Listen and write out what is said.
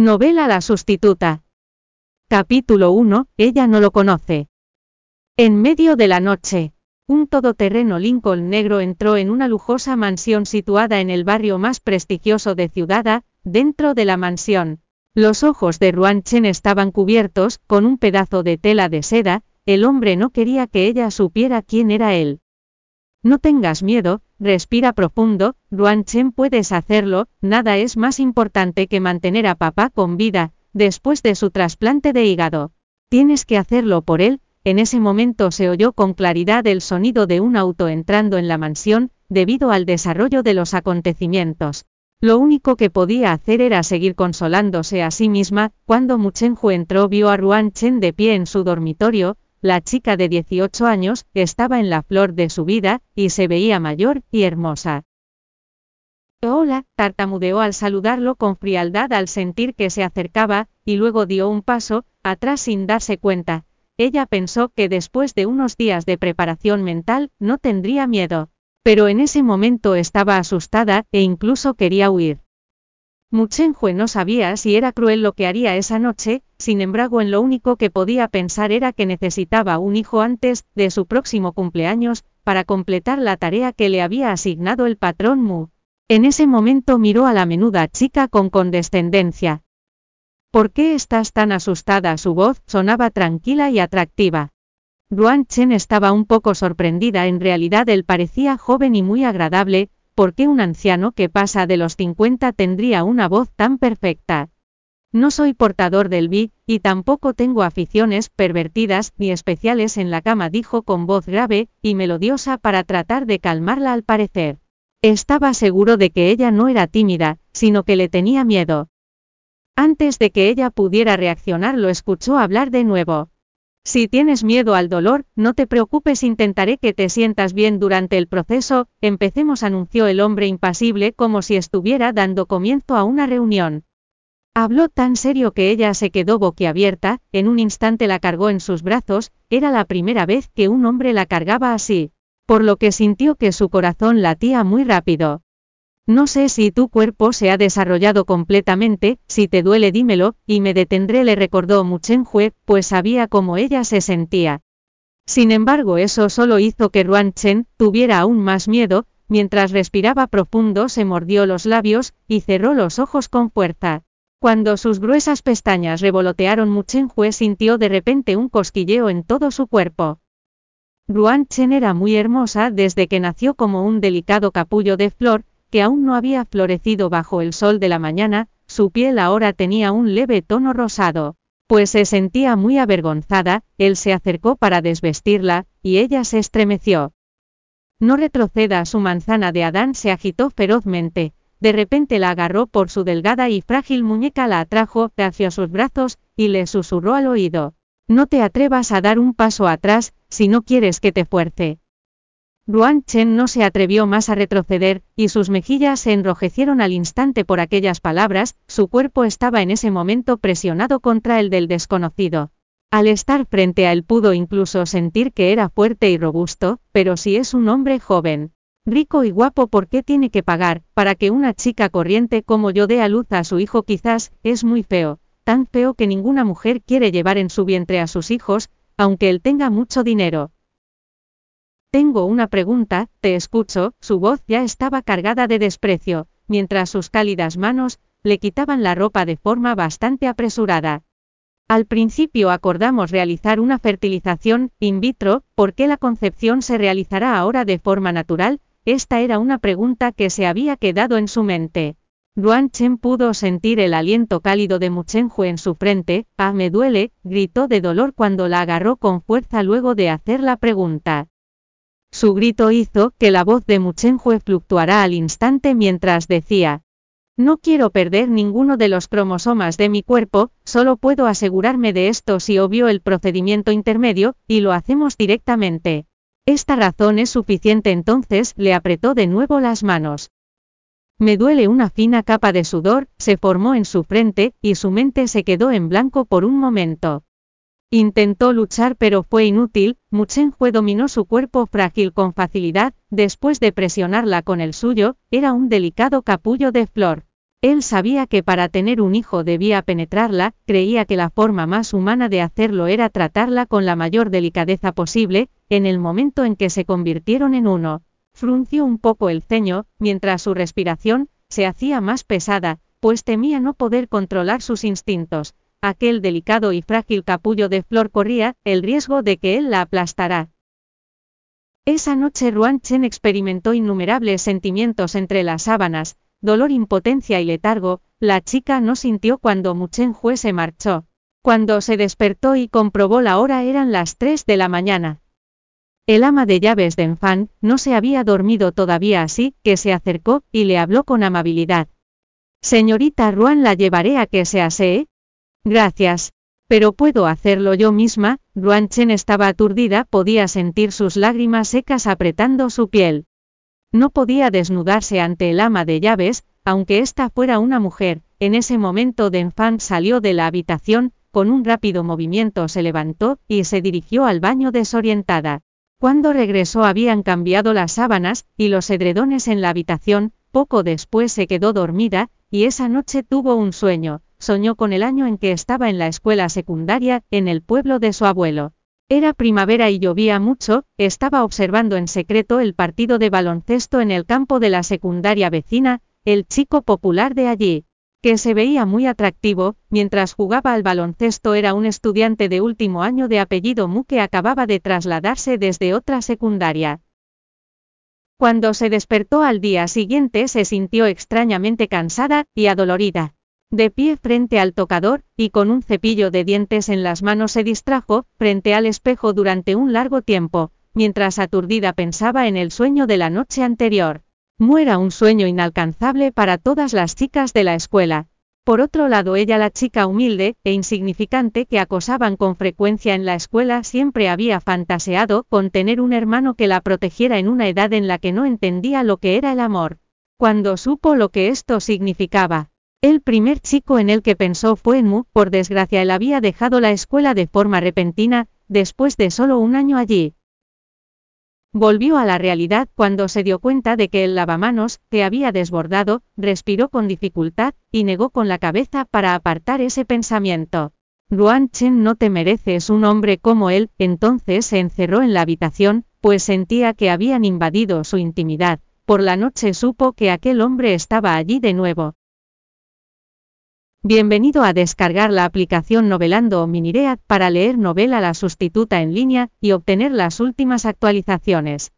Novela La sustituta. Capítulo 1. Ella no lo conoce. En medio de la noche, un todoterreno Lincoln negro entró en una lujosa mansión situada en el barrio más prestigioso de Ciudad. Dentro de la mansión, los ojos de Ruan Chen estaban cubiertos con un pedazo de tela de seda. El hombre no quería que ella supiera quién era él. No tengas miedo, respira profundo, Ruan Chen puedes hacerlo, nada es más importante que mantener a papá con vida, después de su trasplante de hígado. Tienes que hacerlo por él, en ese momento se oyó con claridad el sonido de un auto entrando en la mansión, debido al desarrollo de los acontecimientos. Lo único que podía hacer era seguir consolándose a sí misma, cuando Muchenju entró vio a Ruan Chen de pie en su dormitorio, la chica de 18 años, estaba en la flor de su vida, y se veía mayor y hermosa. Hola, tartamudeó al saludarlo con frialdad al sentir que se acercaba, y luego dio un paso, atrás sin darse cuenta. Ella pensó que después de unos días de preparación mental, no tendría miedo. Pero en ese momento estaba asustada, e incluso quería huir. Muchenjue no sabía si era cruel lo que haría esa noche, sin embargo en lo único que podía pensar era que necesitaba un hijo antes de su próximo cumpleaños, para completar la tarea que le había asignado el patrón Mu. En ese momento miró a la menuda chica con condescendencia. ¿Por qué estás tan asustada? Su voz sonaba tranquila y atractiva. Ruan Chen estaba un poco sorprendida, en realidad él parecía joven y muy agradable, ¿por qué un anciano que pasa de los 50 tendría una voz tan perfecta? No soy portador del vi, y tampoco tengo aficiones pervertidas ni especiales en la cama, dijo con voz grave y melodiosa para tratar de calmarla al parecer. Estaba seguro de que ella no era tímida, sino que le tenía miedo. Antes de que ella pudiera reaccionar lo escuchó hablar de nuevo. Si tienes miedo al dolor, no te preocupes, intentaré que te sientas bien durante el proceso, empecemos, anunció el hombre impasible como si estuviera dando comienzo a una reunión. Habló tan serio que ella se quedó boquiabierta, en un instante la cargó en sus brazos, era la primera vez que un hombre la cargaba así, por lo que sintió que su corazón latía muy rápido. No sé si tu cuerpo se ha desarrollado completamente, si te duele dímelo, y me detendré le recordó Muchenhue, pues sabía cómo ella se sentía. Sin embargo eso solo hizo que Ruan Chen tuviera aún más miedo, mientras respiraba profundo se mordió los labios, y cerró los ojos con fuerza. Cuando sus gruesas pestañas revolotearon Muchenhue sintió de repente un cosquilleo en todo su cuerpo. Ruan Chen era muy hermosa desde que nació como un delicado capullo de flor, que aún no había florecido bajo el sol de la mañana, su piel ahora tenía un leve tono rosado. Pues se sentía muy avergonzada, él se acercó para desvestirla, y ella se estremeció. No retroceda, su manzana de Adán se agitó ferozmente, de repente la agarró por su delgada y frágil muñeca, la atrajo hacia sus brazos, y le susurró al oído. No te atrevas a dar un paso atrás, si no quieres que te fuerce. Ruan Chen no se atrevió más a retroceder, y sus mejillas se enrojecieron al instante por aquellas palabras, su cuerpo estaba en ese momento presionado contra el del desconocido. Al estar frente a él pudo incluso sentir que era fuerte y robusto, pero si es un hombre joven, rico y guapo, ¿por qué tiene que pagar? Para que una chica corriente como yo dé a luz a su hijo quizás, es muy feo, tan feo que ninguna mujer quiere llevar en su vientre a sus hijos, aunque él tenga mucho dinero. Tengo una pregunta, te escucho, su voz ya estaba cargada de desprecio, mientras sus cálidas manos le quitaban la ropa de forma bastante apresurada. Al principio acordamos realizar una fertilización in vitro, ¿por qué la concepción se realizará ahora de forma natural? Esta era una pregunta que se había quedado en su mente. Ruan Chen pudo sentir el aliento cálido de Muchenju en su frente, ah me duele, gritó de dolor cuando la agarró con fuerza luego de hacer la pregunta. Su grito hizo que la voz de Muchenhue fluctuara al instante mientras decía, no quiero perder ninguno de los cromosomas de mi cuerpo, solo puedo asegurarme de esto si obvio el procedimiento intermedio, y lo hacemos directamente. Esta razón es suficiente entonces, le apretó de nuevo las manos. Me duele una fina capa de sudor, se formó en su frente, y su mente se quedó en blanco por un momento. Intentó luchar pero fue inútil, Muchenhue dominó su cuerpo frágil con facilidad, después de presionarla con el suyo, era un delicado capullo de flor. Él sabía que para tener un hijo debía penetrarla, creía que la forma más humana de hacerlo era tratarla con la mayor delicadeza posible, en el momento en que se convirtieron en uno. Frunció un poco el ceño, mientras su respiración se hacía más pesada, pues temía no poder controlar sus instintos. Aquel delicado y frágil capullo de flor corría el riesgo de que él la aplastara. Esa noche Ruan Chen experimentó innumerables sentimientos entre las sábanas, dolor, impotencia y letargo, la chica no sintió cuando Muchen Hue se marchó. Cuando se despertó y comprobó la hora eran las 3 de la mañana. El ama de llaves de Enfan no se había dormido todavía así, que se acercó y le habló con amabilidad. Señorita Ruan la llevaré a que se asee. Gracias. Pero puedo hacerlo yo misma, Ruan Chen estaba aturdida, podía sentir sus lágrimas secas apretando su piel. No podía desnudarse ante el ama de llaves, aunque ésta fuera una mujer. En ese momento Denfang salió de la habitación, con un rápido movimiento se levantó y se dirigió al baño desorientada. Cuando regresó habían cambiado las sábanas y los edredones en la habitación, poco después se quedó dormida, y esa noche tuvo un sueño, soñó con el año en que estaba en la escuela secundaria, en el pueblo de su abuelo. Era primavera y llovía mucho, estaba observando en secreto el partido de baloncesto en el campo de la secundaria vecina, el chico popular de allí, que se veía muy atractivo, mientras jugaba al baloncesto era un estudiante de último año de apellido Mu que acababa de trasladarse desde otra secundaria. Cuando se despertó al día siguiente se sintió extrañamente cansada y adolorida. De pie frente al tocador, y con un cepillo de dientes en las manos se distrajo, frente al espejo durante un largo tiempo, mientras aturdida pensaba en el sueño de la noche anterior. Muera un sueño inalcanzable para todas las chicas de la escuela. Por otro lado, ella, la chica humilde e insignificante que acosaban con frecuencia en la escuela, siempre había fantaseado con tener un hermano que la protegiera en una edad en la que no entendía lo que era el amor. Cuando supo lo que esto significaba, el primer chico en el que pensó fue en Mu, por desgracia él había dejado la escuela de forma repentina, después de solo un año allí. Volvió a la realidad cuando se dio cuenta de que el lavamanos, que había desbordado, respiró con dificultad, y negó con la cabeza para apartar ese pensamiento. Ruan Chen no te mereces un hombre como él, entonces se encerró en la habitación, pues sentía que habían invadido su intimidad. Por la noche supo que aquel hombre estaba allí de nuevo, Bienvenido a descargar la aplicación Novelando o Miniread para leer novela la sustituta en línea y obtener las últimas actualizaciones.